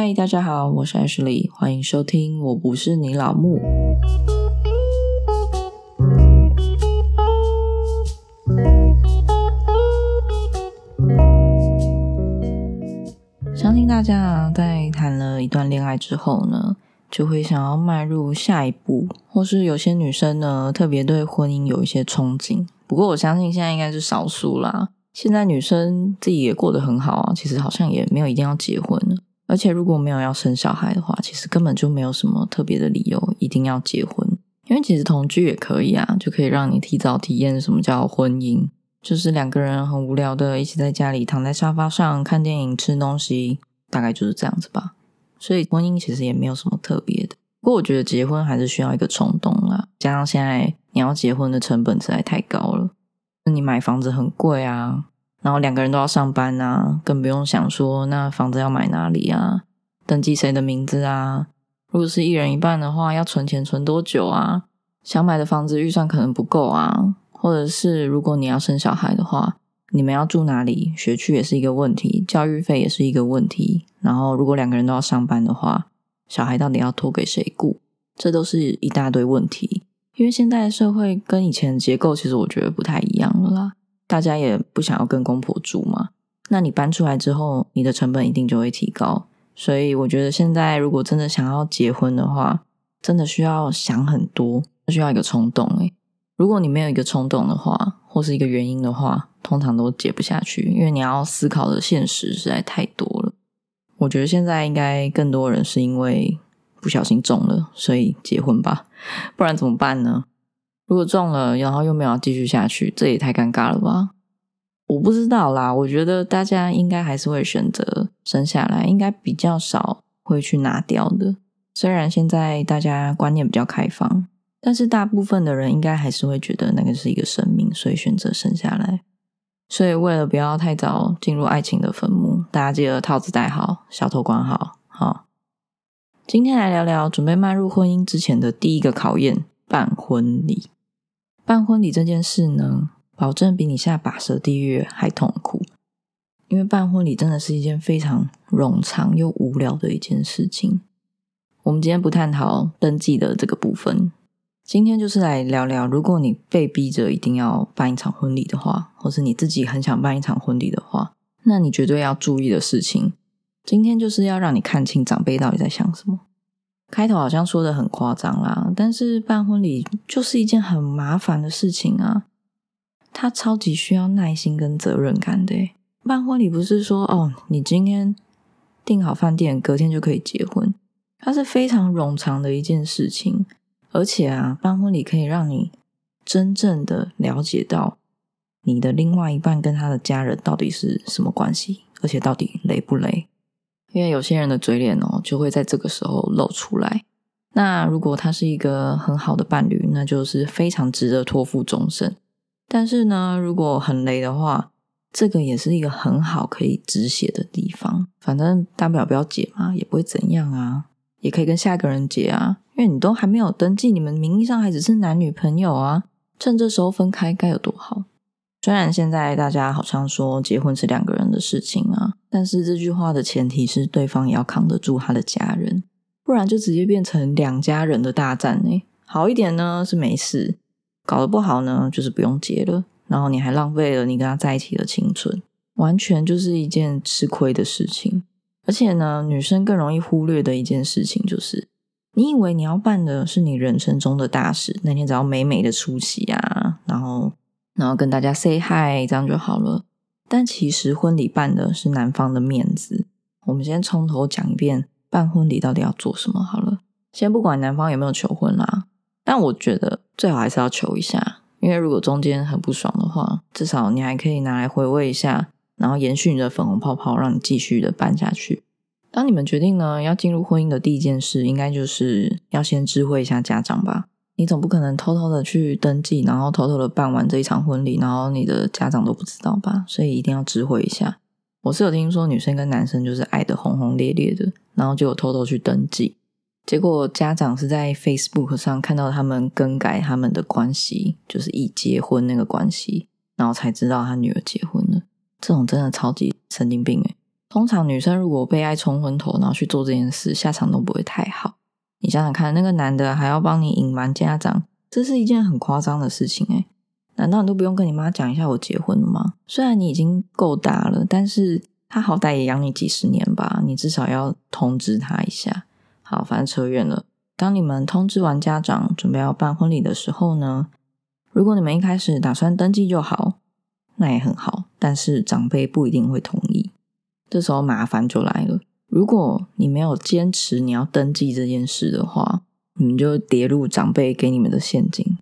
嗨，大家好，我是 Ashley，欢迎收听。我不是你老木。相信大家，在谈了一段恋爱之后呢，就会想要迈入下一步，或是有些女生呢，特别对婚姻有一些憧憬。不过，我相信现在应该是少数啦。现在女生自己也过得很好啊，其实好像也没有一定要结婚了。而且如果没有要生小孩的话，其实根本就没有什么特别的理由一定要结婚。因为其实同居也可以啊，就可以让你提早体验什么叫婚姻，就是两个人很无聊的一起在家里躺在沙发上看电影、吃东西，大概就是这样子吧。所以婚姻其实也没有什么特别的。不过我觉得结婚还是需要一个冲动啦，加上现在你要结婚的成本实在太高了，那你买房子很贵啊。然后两个人都要上班啊，更不用想说那房子要买哪里啊，登记谁的名字啊？如果是一人一半的话，要存钱存多久啊？想买的房子预算可能不够啊，或者是如果你要生小孩的话，你们要住哪里？学区也是一个问题，教育费也是一个问题。然后如果两个人都要上班的话，小孩到底要托给谁顾？这都是一大堆问题。因为现在的社会跟以前的结构，其实我觉得不太一样了啦。大家也不想要跟公婆住嘛，那你搬出来之后，你的成本一定就会提高。所以我觉得现在如果真的想要结婚的话，真的需要想很多，需要一个冲动。诶如果你没有一个冲动的话，或是一个原因的话，通常都结不下去，因为你要思考的现实实在太多了。我觉得现在应该更多人是因为不小心中了，所以结婚吧，不然怎么办呢？如果中了，然后又没有继续下去，这也太尴尬了吧？我不知道啦，我觉得大家应该还是会选择生下来，应该比较少会去拿掉的。虽然现在大家观念比较开放，但是大部分的人应该还是会觉得那个是一个生命，所以选择生下来。所以为了不要太早进入爱情的坟墓，大家记得套子戴好，小头管好。好，今天来聊聊准备迈入婚姻之前的第一个考验——办婚礼。办婚礼这件事呢，保证比你下拔舌地狱还痛苦。因为办婚礼真的是一件非常冗长又无聊的一件事情。我们今天不探讨登记的这个部分，今天就是来聊聊，如果你被逼着一定要办一场婚礼的话，或是你自己很想办一场婚礼的话，那你绝对要注意的事情。今天就是要让你看清长辈到底在想什么。开头好像说的很夸张啦，但是办婚礼就是一件很麻烦的事情啊，它超级需要耐心跟责任感的。办婚礼不是说哦，你今天订好饭店，隔天就可以结婚，它是非常冗长的一件事情。而且啊，办婚礼可以让你真正的了解到你的另外一半跟他的家人到底是什么关系，而且到底累不累。因为有些人的嘴脸哦，就会在这个时候露出来。那如果他是一个很好的伴侣，那就是非常值得托付终身。但是呢，如果很雷的话，这个也是一个很好可以止血的地方。反正大不了不要结嘛，也不会怎样啊，也可以跟下一个人结啊。因为你都还没有登记，你们名义上还只是男女朋友啊，趁这时候分开该有多好。虽然现在大家好像说结婚是两个人的事情啊，但是这句话的前提是对方也要扛得住他的家人，不然就直接变成两家人的大战呢。好一点呢是没事，搞得不好呢就是不用结了，然后你还浪费了你跟他在一起的青春，完全就是一件吃亏的事情。而且呢，女生更容易忽略的一件事情就是，你以为你要办的是你人生中的大事，那天只要美美的出席啊，然后。然后跟大家 say hi，这样就好了。但其实婚礼办的是男方的面子。我们先从头讲一遍，办婚礼到底要做什么好了。先不管男方有没有求婚啦，但我觉得最好还是要求一下，因为如果中间很不爽的话，至少你还可以拿来回味一下，然后延续你的粉红泡泡，让你继续的办下去。当你们决定呢要进入婚姻的第一件事，应该就是要先知会一下家长吧。你总不可能偷偷的去登记，然后偷偷的办完这一场婚礼，然后你的家长都不知道吧？所以一定要知会一下。我是有听说女生跟男生就是爱的轰轰烈烈的，然后就偷偷去登记，结果家长是在 Facebook 上看到他们更改他们的关系，就是已结婚那个关系，然后才知道他女儿结婚了。这种真的超级神经病诶通常女生如果被爱冲昏头，然后去做这件事，下场都不会太好。你想想看，那个男的还要帮你隐瞒家长，这是一件很夸张的事情诶难道你都不用跟你妈讲一下我结婚了吗？虽然你已经够大了，但是他好歹也养你几十年吧，你至少要通知他一下。好，反正扯远了。当你们通知完家长，准备要办婚礼的时候呢，如果你们一开始打算登记就好，那也很好。但是长辈不一定会同意。这时候麻烦就来了。如果你没有坚持你要登记这件事的话，你们就跌入长辈给你们的陷阱，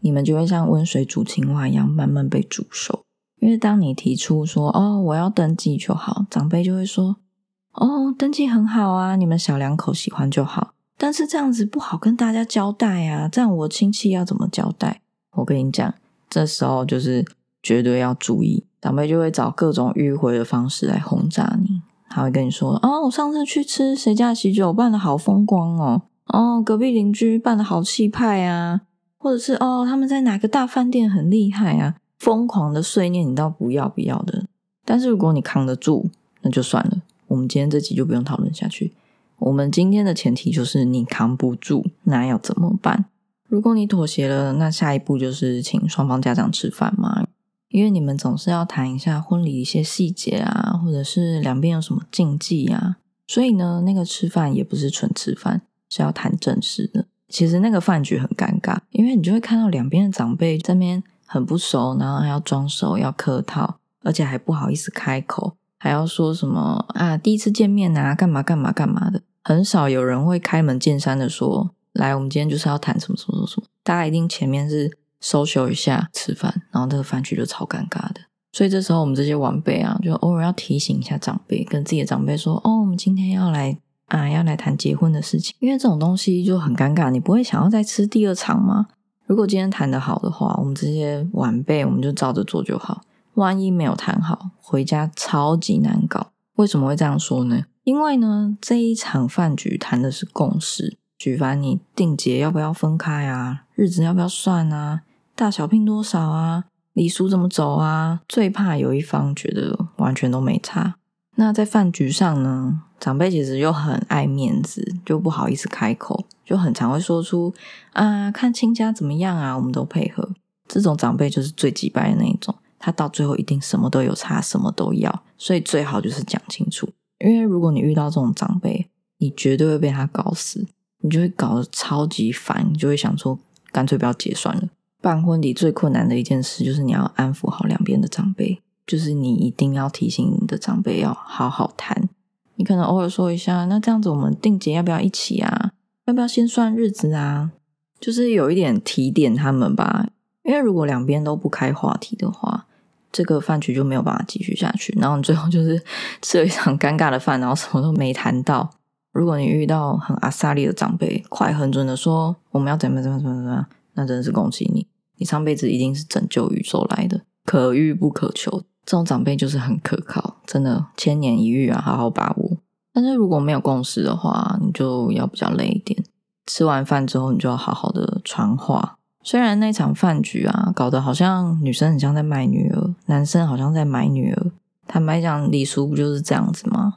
你们就会像温水煮青蛙一样慢慢被煮熟。因为当你提出说“哦，我要登记就好”，长辈就会说“哦，登记很好啊，你们小两口喜欢就好”。但是这样子不好跟大家交代啊，这样我亲戚要怎么交代？我跟你讲，这时候就是绝对要注意。长辈就会找各种迂回的方式来轰炸你，他会跟你说：“哦，我上次去吃谁家喜酒办的好风光哦，哦，隔壁邻居办的好气派啊，或者是哦，他们在哪个大饭店很厉害啊，疯狂的碎念你倒不要不要的。但是如果你扛得住，那就算了，我们今天这集就不用讨论下去。我们今天的前提就是你扛不住，那要怎么办？如果你妥协了，那下一步就是请双方家长吃饭嘛。”因为你们总是要谈一下婚礼一些细节啊，或者是两边有什么禁忌啊，所以呢，那个吃饭也不是纯吃饭，是要谈正事的。其实那个饭局很尴尬，因为你就会看到两边的长辈这边很不熟，然后还要装熟，要客套，而且还不好意思开口，还要说什么啊，第一次见面啊，干嘛干嘛干嘛的，很少有人会开门见山的说，来，我们今天就是要谈什么什么什么什么，大家一定前面是。收休一下吃饭，然后这个饭局就超尴尬的。所以这时候我们这些晚辈啊，就偶尔要提醒一下长辈，跟自己的长辈说：“哦，我们今天要来啊，要来谈结婚的事情。”因为这种东西就很尴尬，你不会想要再吃第二场吗？如果今天谈的好的话，我们这些晚辈我们就照着做就好。万一没有谈好，回家超级难搞。为什么会这样说呢？因为呢，这一场饭局谈的是共识，举凡你定节要不要分开啊，日子要不要算啊。大小聘多少啊？礼俗怎么走啊？最怕有一方觉得完全都没差。那在饭局上呢，长辈其实又很爱面子，就不好意思开口，就很常会说出啊，看亲家怎么样啊，我们都配合。这种长辈就是最急败的那一种，他到最后一定什么都有差，什么都要。所以最好就是讲清楚，因为如果你遇到这种长辈，你绝对会被他搞死，你就会搞得超级烦，你就会想说，干脆不要结算了。办婚礼最困难的一件事，就是你要安抚好两边的长辈，就是你一定要提醒你的长辈要好好谈。你可能偶尔说一下，那这样子我们定节要不要一起啊？要不要先算日子啊？就是有一点提点他们吧。因为如果两边都不开话题的话，这个饭局就没有办法继续下去。然后你最后就是吃了一场尴尬的饭，然后什么都没谈到。如果你遇到很阿萨利的长辈，快很准的说我们要怎么怎么怎么怎么。那真是恭喜你，你上辈子一定是拯救宇宙来的，可遇不可求。这种长辈就是很可靠，真的千年一遇啊，好好把握。但是如果没有共识的话，你就要比较累一点。吃完饭之后，你就要好好的传话。虽然那场饭局啊，搞得好像女生很像在卖女儿，男生好像在买女儿。坦白讲，礼俗不就是这样子吗？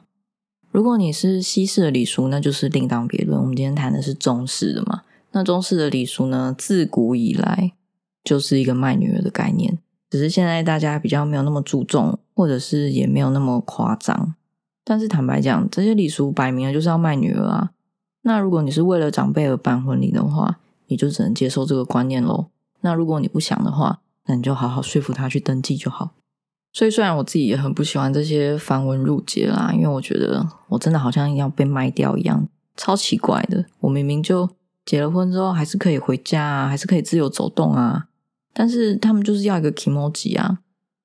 如果你是西式的礼俗，那就是另当别论。我们今天谈的是中式的嘛。那中式的礼俗呢，自古以来就是一个卖女儿的概念，只是现在大家比较没有那么注重，或者是也没有那么夸张。但是坦白讲，这些礼俗摆明了就是要卖女儿啊。那如果你是为了长辈而办婚礼的话，你就只能接受这个观念喽。那如果你不想的话，那你就好好说服他去登记就好。所以虽然我自己也很不喜欢这些繁文缛节啦，因为我觉得我真的好像要被卖掉一样，超奇怪的。我明明就。结了婚之后还是可以回家啊，还是可以自由走动啊。但是他们就是要一个 emoji 啊，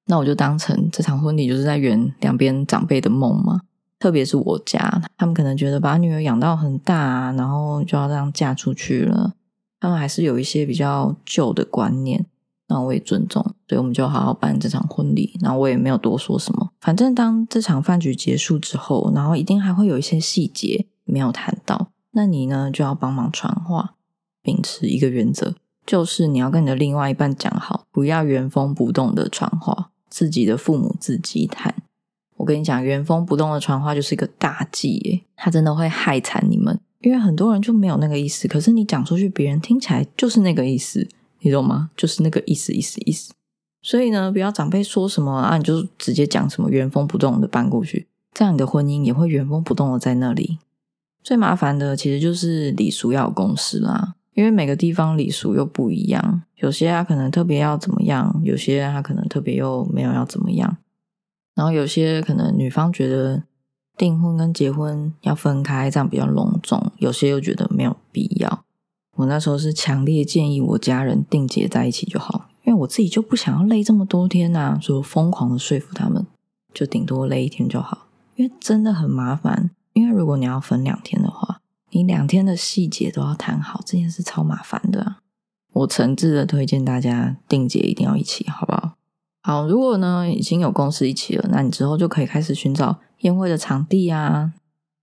那我就当成这场婚礼就是在圆两边长辈的梦嘛。特别是我家，他们可能觉得把女儿养到很大，啊然后就要这样嫁出去了，他们还是有一些比较旧的观念，那我也尊重，所以我们就好好办这场婚礼。然后我也没有多说什么，反正当这场饭局结束之后，然后一定还会有一些细节没有谈到。那你呢，就要帮忙传话，秉持一个原则，就是你要跟你的另外一半讲好，不要原封不动的传话，自己的父母自己谈。我跟你讲，原封不动的传话就是一个大忌耶，它真的会害惨你们。因为很多人就没有那个意思，可是你讲出去，别人听起来就是那个意思，你懂吗？就是那个意思，意思，意思。所以呢，不要长辈说什么啊，你就直接讲什么，原封不动的搬过去，这样你的婚姻也会原封不动的在那里。最麻烦的其实就是礼俗要有共识啦，因为每个地方礼俗又不一样，有些他可能特别要怎么样，有些他可能特别又没有要怎么样，然后有些可能女方觉得。订婚跟结婚要分开，这样比较隆重。有些又觉得没有必要。我那时候是强烈建议我家人订结在一起就好，因为我自己就不想要累这么多天呐，所以疯狂的说服他们，就顶多累一天就好。因为真的很麻烦，因为如果你要分两天的话，你两天的细节都要谈好，这件事超麻烦的。我诚挚的推荐大家订结一定要一起，好不好？好，如果呢已经有公司一起了，那你之后就可以开始寻找。宴会的场地啊，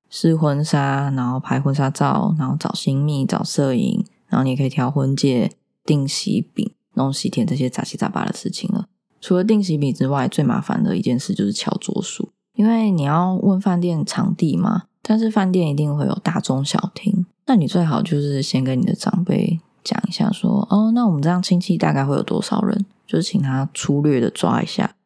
试婚纱，然后拍婚纱照，然后找新密、找摄影，然后你也可以挑婚戒、订喜饼、弄喜帖这些杂七杂八的事情了。除了订喜饼之外，最麻烦的一件事就是敲桌数，因为你要问饭店场地嘛，但是饭店一定会有大中小厅，那你最好就是先跟你的长辈讲一下，说哦，那我们这样亲戚大概会有多少人，就是请他粗略的抓一下，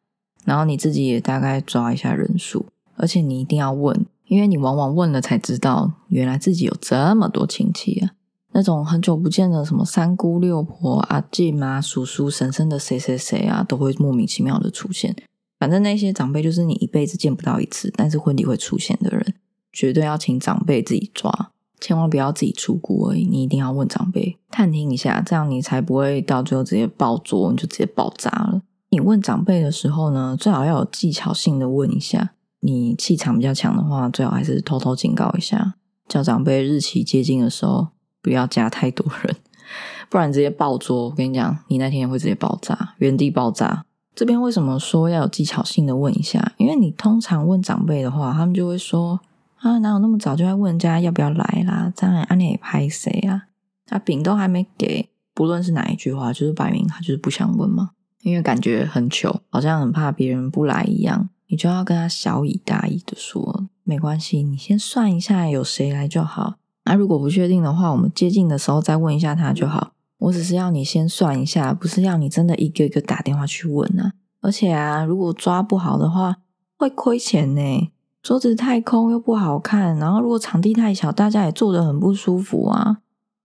然后你自己也大概抓一下人数。而且你一定要问，因为你往往问了才知道，原来自己有这么多亲戚啊！那种很久不见的什么三姑六婆、阿静啊、叔叔、婶婶的谁谁谁啊，都会莫名其妙的出现。反正那些长辈就是你一辈子见不到一次，但是婚礼会出现的人，绝对要请长辈自己抓，千万不要自己出估而已。你一定要问长辈探听一下，这样你才不会到最后直接爆桌，你就直接爆炸了。你问长辈的时候呢，最好要有技巧性的问一下。你气场比较强的话，最好还是偷偷警告一下，叫长辈日期接近的时候不要加太多人，不然直接爆桌。我跟你讲，你那天也会直接爆炸，原地爆炸。这边为什么说要有技巧性的问一下？因为你通常问长辈的话，他们就会说啊，哪有那么早就在问人家要不要来啦？这样安利拍谁啊？他饼都还没给，不论是哪一句话，就是摆明他就是不想问嘛，因为感觉很糗，好像很怕别人不来一样。你就要跟他小以大意的说，没关系，你先算一下有谁来就好。那如果不确定的话，我们接近的时候再问一下他就好。我只是要你先算一下，不是要你真的一个一个打电话去问啊。而且啊，如果抓不好的话，会亏钱呢。桌子太空又不好看，然后如果场地太小，大家也坐得很不舒服啊。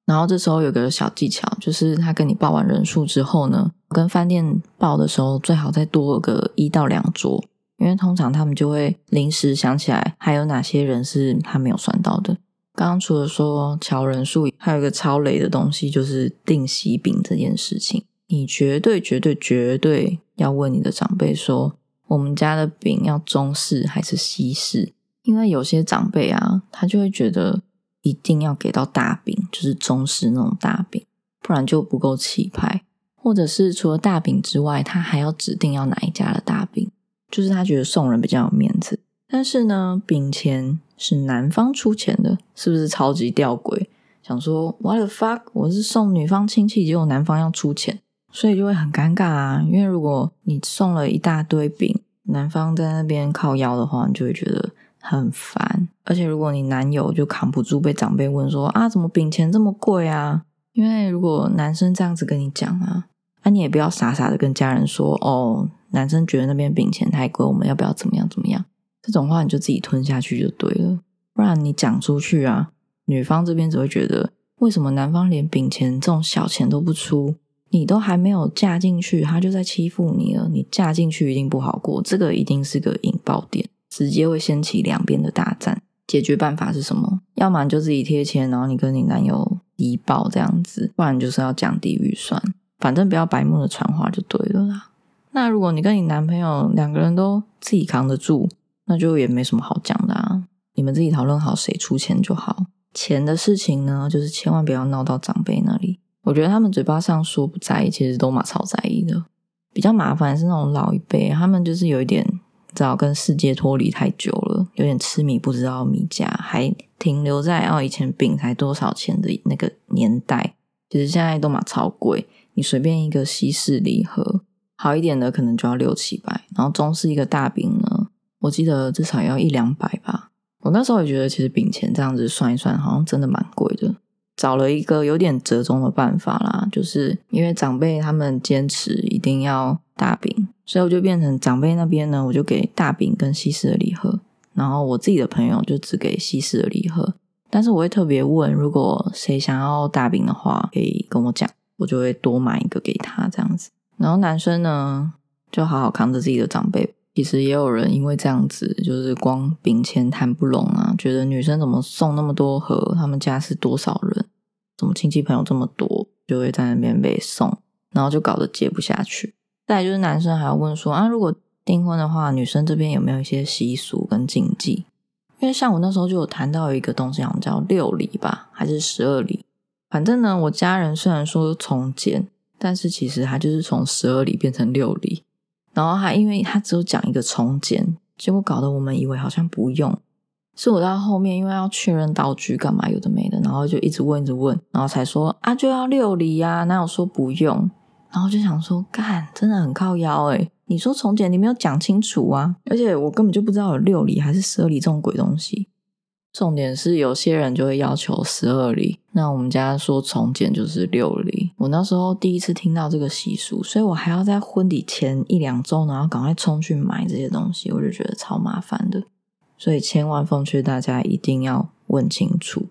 然后这时候有个小技巧，就是他跟你报完人数之后呢，跟饭店报的时候，最好再多个一到两桌。因为通常他们就会临时想起来，还有哪些人是他没有算到的。刚刚除了说乔人数，还有一个超雷的东西，就是订喜饼这件事情。你绝对、绝对、绝对要问你的长辈说，我们家的饼要中式还是西式？因为有些长辈啊，他就会觉得一定要给到大饼，就是中式那种大饼，不然就不够气派。或者是除了大饼之外，他还要指定要哪一家的大饼。就是他觉得送人比较有面子，但是呢，饼钱是男方出钱的，是不是超级吊诡？想说 What the fuck？我是送女方亲戚，结果男方要出钱，所以就会很尴尬啊。因为如果你送了一大堆饼，男方在那边靠腰的话，你就会觉得很烦。而且如果你男友就扛不住被长辈问说啊，怎么饼钱这么贵啊？因为如果男生这样子跟你讲啊，那你也不要傻傻的跟家人说哦。男生觉得那边饼钱太贵，我们要不要怎么样怎么样？这种话你就自己吞下去就对了，不然你讲出去啊，女方这边只会觉得为什么男方连饼钱这种小钱都不出，你都还没有嫁进去，他就在欺负你了。你嫁进去一定不好过，这个一定是个引爆点，直接会掀起两边的大战。解决办法是什么？要么你就自己贴钱，然后你跟你男友低报这样子，不然就是要降低预算，反正不要白目的传话就对了啦。那如果你跟你男朋友两个人都自己扛得住，那就也没什么好讲的啊。你们自己讨论好谁出钱就好。钱的事情呢，就是千万不要闹到长辈那里。我觉得他们嘴巴上说不在意，其实都蛮超在意的。比较麻烦是那种老一辈，他们就是有一点，知道跟世界脱离太久了，有点痴迷不知道米价，还停留在哦以前饼才多少钱的那个年代。其实现在都蛮超贵，你随便一个西式礼盒。好一点的可能就要六七百，然后中式一个大饼呢，我记得至少要一两百吧。我那时候也觉得，其实饼钱这样子算一算，好像真的蛮贵的。找了一个有点折中的办法啦，就是因为长辈他们坚持一定要大饼，所以我就变成长辈那边呢，我就给大饼跟西式的礼盒，然后我自己的朋友就只给西式的礼盒。但是我会特别问，如果谁想要大饼的话，可以跟我讲，我就会多买一个给他这样子。然后男生呢，就好好扛着自己的长辈。其实也有人因为这样子，就是光饼钱谈不拢啊，觉得女生怎么送那么多盒？他们家是多少人？怎么亲戚朋友这么多，就会在那边被送，然后就搞得接不下去。再就是男生还要问说啊，如果订婚的话，女生这边有没有一些习俗跟禁忌？因为像我那时候就有谈到一个东西，好像叫六礼吧，还是十二礼？反正呢，我家人虽然说从简，但是其实他就是从十二礼变成六礼。然后他因为他只有讲一个重建，结果搞得我们以为好像不用。是我到后面因为要确认道具干嘛有的没的，然后就一直问一直问，然后才说啊就要六厘呀，哪有说不用？然后就想说干真的很靠腰诶你说重建你没有讲清楚啊，而且我根本就不知道有六厘还是十二厘这种鬼东西。重点是有些人就会要求十二厘，那我们家说重建就是六厘。我那时候第一次听到这个习俗，所以我还要在婚礼前一两周，然后赶快冲去买这些东西，我就觉得超麻烦的。所以千万奉劝大家一定要问清楚，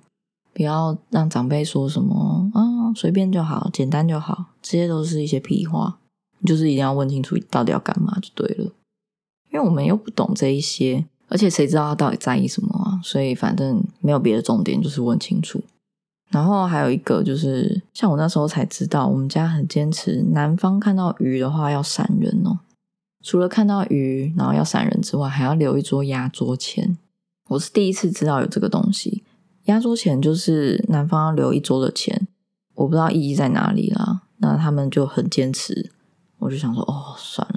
不要让长辈说什么啊随便就好，简单就好，这些都是一些屁话。就是一定要问清楚到底要干嘛就对了，因为我们又不懂这一些。而且谁知道他到底在意什么啊？所以反正没有别的重点，就是问清楚。然后还有一个就是，像我那时候才知道，我们家很坚持，男方看到鱼的话要闪人哦。除了看到鱼然后要闪人之外，还要留一桌压桌钱。我是第一次知道有这个东西，压桌钱就是男方要留一桌的钱，我不知道意义在哪里啦。那他们就很坚持，我就想说，哦，算了，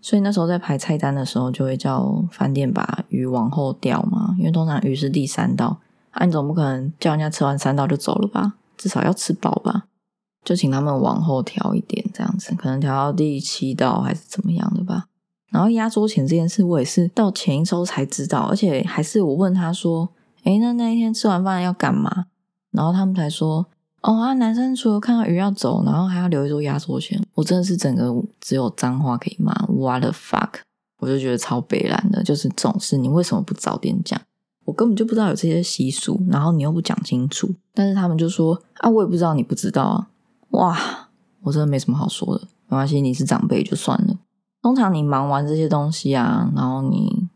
所以那时候在排菜单的时候，就会叫饭店把鱼往后调嘛，因为通常鱼是第三道，啊，你总不可能叫人家吃完三道就走了吧？至少要吃饱吧？就请他们往后调一点，这样子，可能调到第七道还是怎么样的吧。然后压桌钱这件事，我也是到前一周才知道，而且还是我问他说：“诶，那那一天吃完饭要干嘛？”然后他们才说。哦啊！男生除了看到鱼要走，然后还要留一桌压桌钱，我真的是整个只有脏话可以骂。What the fuck！我就觉得超悲然的，就是这种事，你为什么不早点讲？我根本就不知道有这些习俗，然后你又不讲清楚。但是他们就说啊，我也不知道你不知道啊！哇，我真的没什么好说的。没关系，你是长辈就算了。通常你忙完这些东西啊，然后你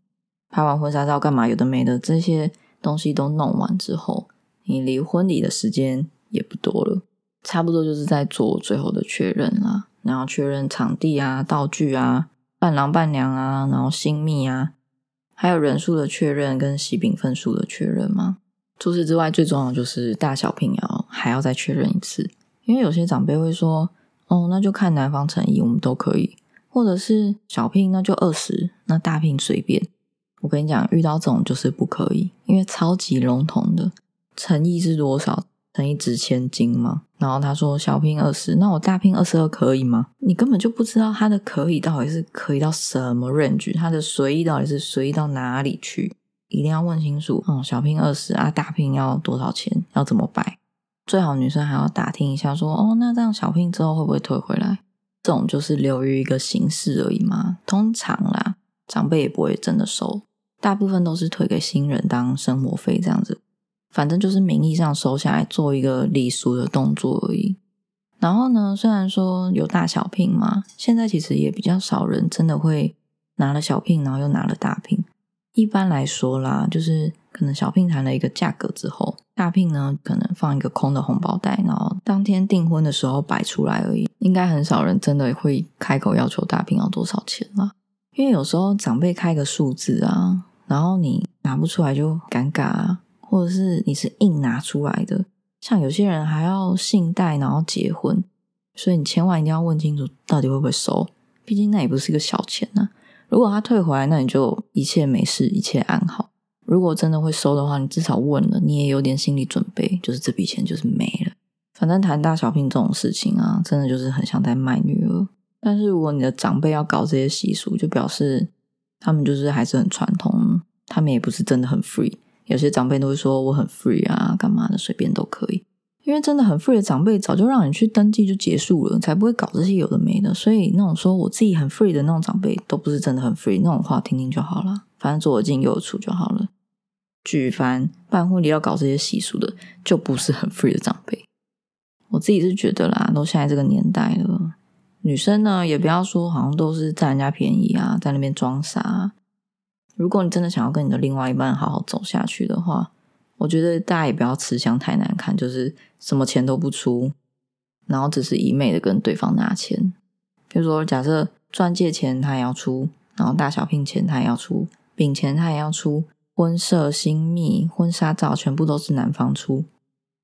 拍完婚纱照干嘛？有的没的，这些东西都弄完之后，你离婚礼的时间。也不多了，差不多就是在做最后的确认啦，然后确认场地啊、道具啊、伴郎伴娘啊，然后新密啊，还有人数的确认跟喜饼份数的确认嘛。除此之外，最重要就是大小聘要还要再确认一次，因为有些长辈会说：“哦，那就看男方诚意，我们都可以。”或者是小聘那就二十，那大聘随便。我跟你讲，遇到这种就是不可以，因为超级笼统的诚意是多少？乘以值千金吗？然后他说小拼二十，那我大拼二十二可以吗？你根本就不知道他的可以到底是可以到什么 range，他的随意到底是随意到哪里去？一定要问清楚。嗯，小拼二十啊，大拼要多少钱？要怎么摆？最好女生还要打听一下，说哦，那这样小拼之后会不会退回来？这种就是留于一个形式而已嘛。通常啦，长辈也不会真的收，大部分都是退给新人当生活费这样子。反正就是名义上收下来做一个礼俗的动作而已。然后呢，虽然说有大小聘嘛，现在其实也比较少人真的会拿了小聘，然后又拿了大聘。一般来说啦，就是可能小聘谈了一个价格之后，大聘呢可能放一个空的红包袋，然后当天订婚的时候摆出来而已。应该很少人真的会开口要求大聘要多少钱啦，因为有时候长辈开个数字啊，然后你拿不出来就尴尬啊。或者是你是硬拿出来的，像有些人还要信贷，然后结婚，所以你千万一定要问清楚到底会不会收，毕竟那也不是一个小钱呐。如果他退回来，那你就一切没事，一切安好。如果真的会收的话，你至少问了，你也有点心理准备，就是这笔钱就是没了。反正谈大小聘这种事情啊，真的就是很像在卖女儿。但是如果你的长辈要搞这些习俗，就表示他们就是还是很传统，他们也不是真的很 free。有些长辈都会说我很 free 啊，干嘛的随便都可以。因为真的很 free 的长辈，早就让你去登记就结束了，才不会搞这些有的没的。所以那种说我自己很 free 的那种长辈，都不是真的很 free。那种话听听就好了，反正左耳进右耳出就好了。举凡办婚礼要搞这些习俗的，就不是很 free 的长辈。我自己是觉得啦，都现在这个年代了，女生呢也不要说好像都是占人家便宜啊，在那边装傻。如果你真的想要跟你的另外一半好好走下去的话，我觉得大家也不要吃相太难看，就是什么钱都不出，然后只是一昧的跟对方拿钱。比如说，假设钻戒钱他也要出，然后大小聘钱他也要出，饼钱他也要出，婚摄、新密、婚纱照全部都是男方出。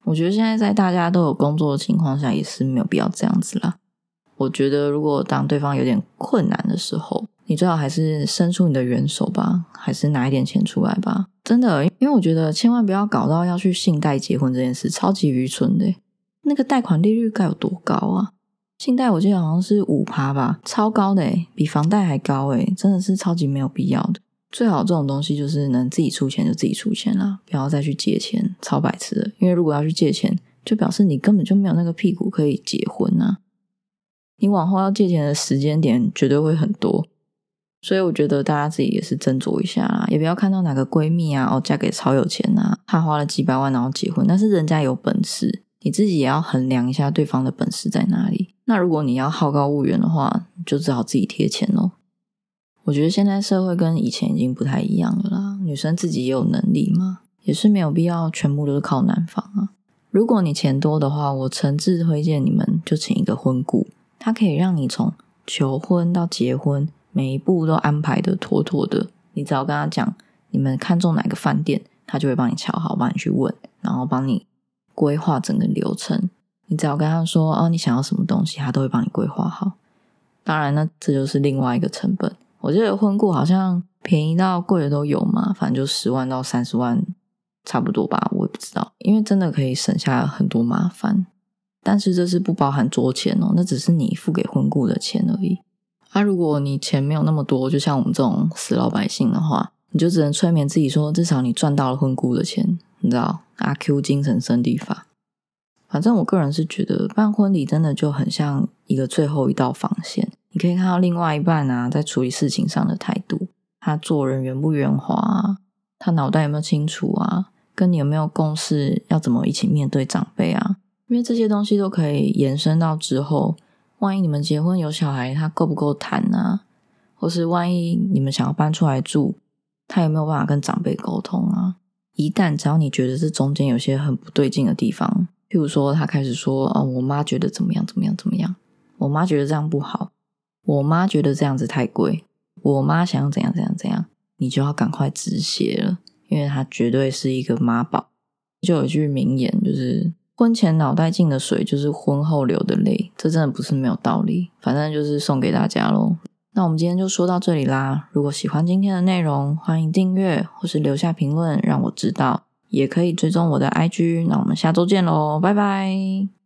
我觉得现在在大家都有工作的情况下，也是没有必要这样子啦。我觉得如果当对方有点困难的时候，你最好还是伸出你的援手吧，还是拿一点钱出来吧。真的，因为我觉得千万不要搞到要去信贷结婚这件事，超级愚蠢的。那个贷款利率该有多高啊？信贷我记得好像是五趴吧，超高的诶比房贷还高诶真的是超级没有必要的。最好这种东西就是能自己出钱就自己出钱啦，不要再去借钱，超白痴的。因为如果要去借钱，就表示你根本就没有那个屁股可以结婚啊。你往后要借钱的时间点绝对会很多。所以我觉得大家自己也是斟酌一下啦，也不要看到哪个闺蜜啊，哦，嫁给超有钱啊，她花了几百万然后结婚，但是人家有本事，你自己也要衡量一下对方的本事在哪里。那如果你要好高骛远的话，就只好自己贴钱喽。我觉得现在社会跟以前已经不太一样了啦，女生自己也有能力嘛，也是没有必要全部都是靠男方啊。如果你钱多的话，我诚挚推荐你们就请一个婚顾，他可以让你从求婚到结婚。每一步都安排的妥妥的，你只要跟他讲你们看中哪个饭店，他就会帮你瞧好，帮你去问，然后帮你规划整个流程。你只要跟他说哦，你想要什么东西，他都会帮你规划好。当然呢，这就是另外一个成本。我记得婚顾好像便宜到贵的都有嘛，反正就十万到三十万差不多吧，我也不知道。因为真的可以省下很多麻烦，但是这是不包含桌钱哦，那只是你付给婚顾的钱而已。啊如果你钱没有那么多，就像我们这种死老百姓的话，你就只能催眠自己说，至少你赚到了婚顾的钱，你知道阿 Q 精神胜利法。反正我个人是觉得办婚礼真的就很像一个最后一道防线，你可以看到另外一半啊，在处理事情上的态度，他做人圆不圆滑啊，他脑袋有没有清楚啊，跟你有没有共识，要怎么一起面对长辈啊，因为这些东西都可以延伸到之后。万一你们结婚有小孩，他够不够谈啊？或是万一你们想要搬出来住，他有没有办法跟长辈沟通啊？一旦只要你觉得这中间有些很不对劲的地方，譬如说他开始说：“哦，我妈觉得怎么样怎么样怎么样，我妈觉得这样不好，我妈觉得这样子太贵，我妈想要怎样怎样怎样”，你就要赶快止血了，因为他绝对是一个妈宝。就有一句名言，就是。婚前脑袋进的水，就是婚后流的泪，这真的不是没有道理。反正就是送给大家喽。那我们今天就说到这里啦。如果喜欢今天的内容，欢迎订阅或是留下评论让我知道，也可以追踪我的 IG。那我们下周见喽，拜拜。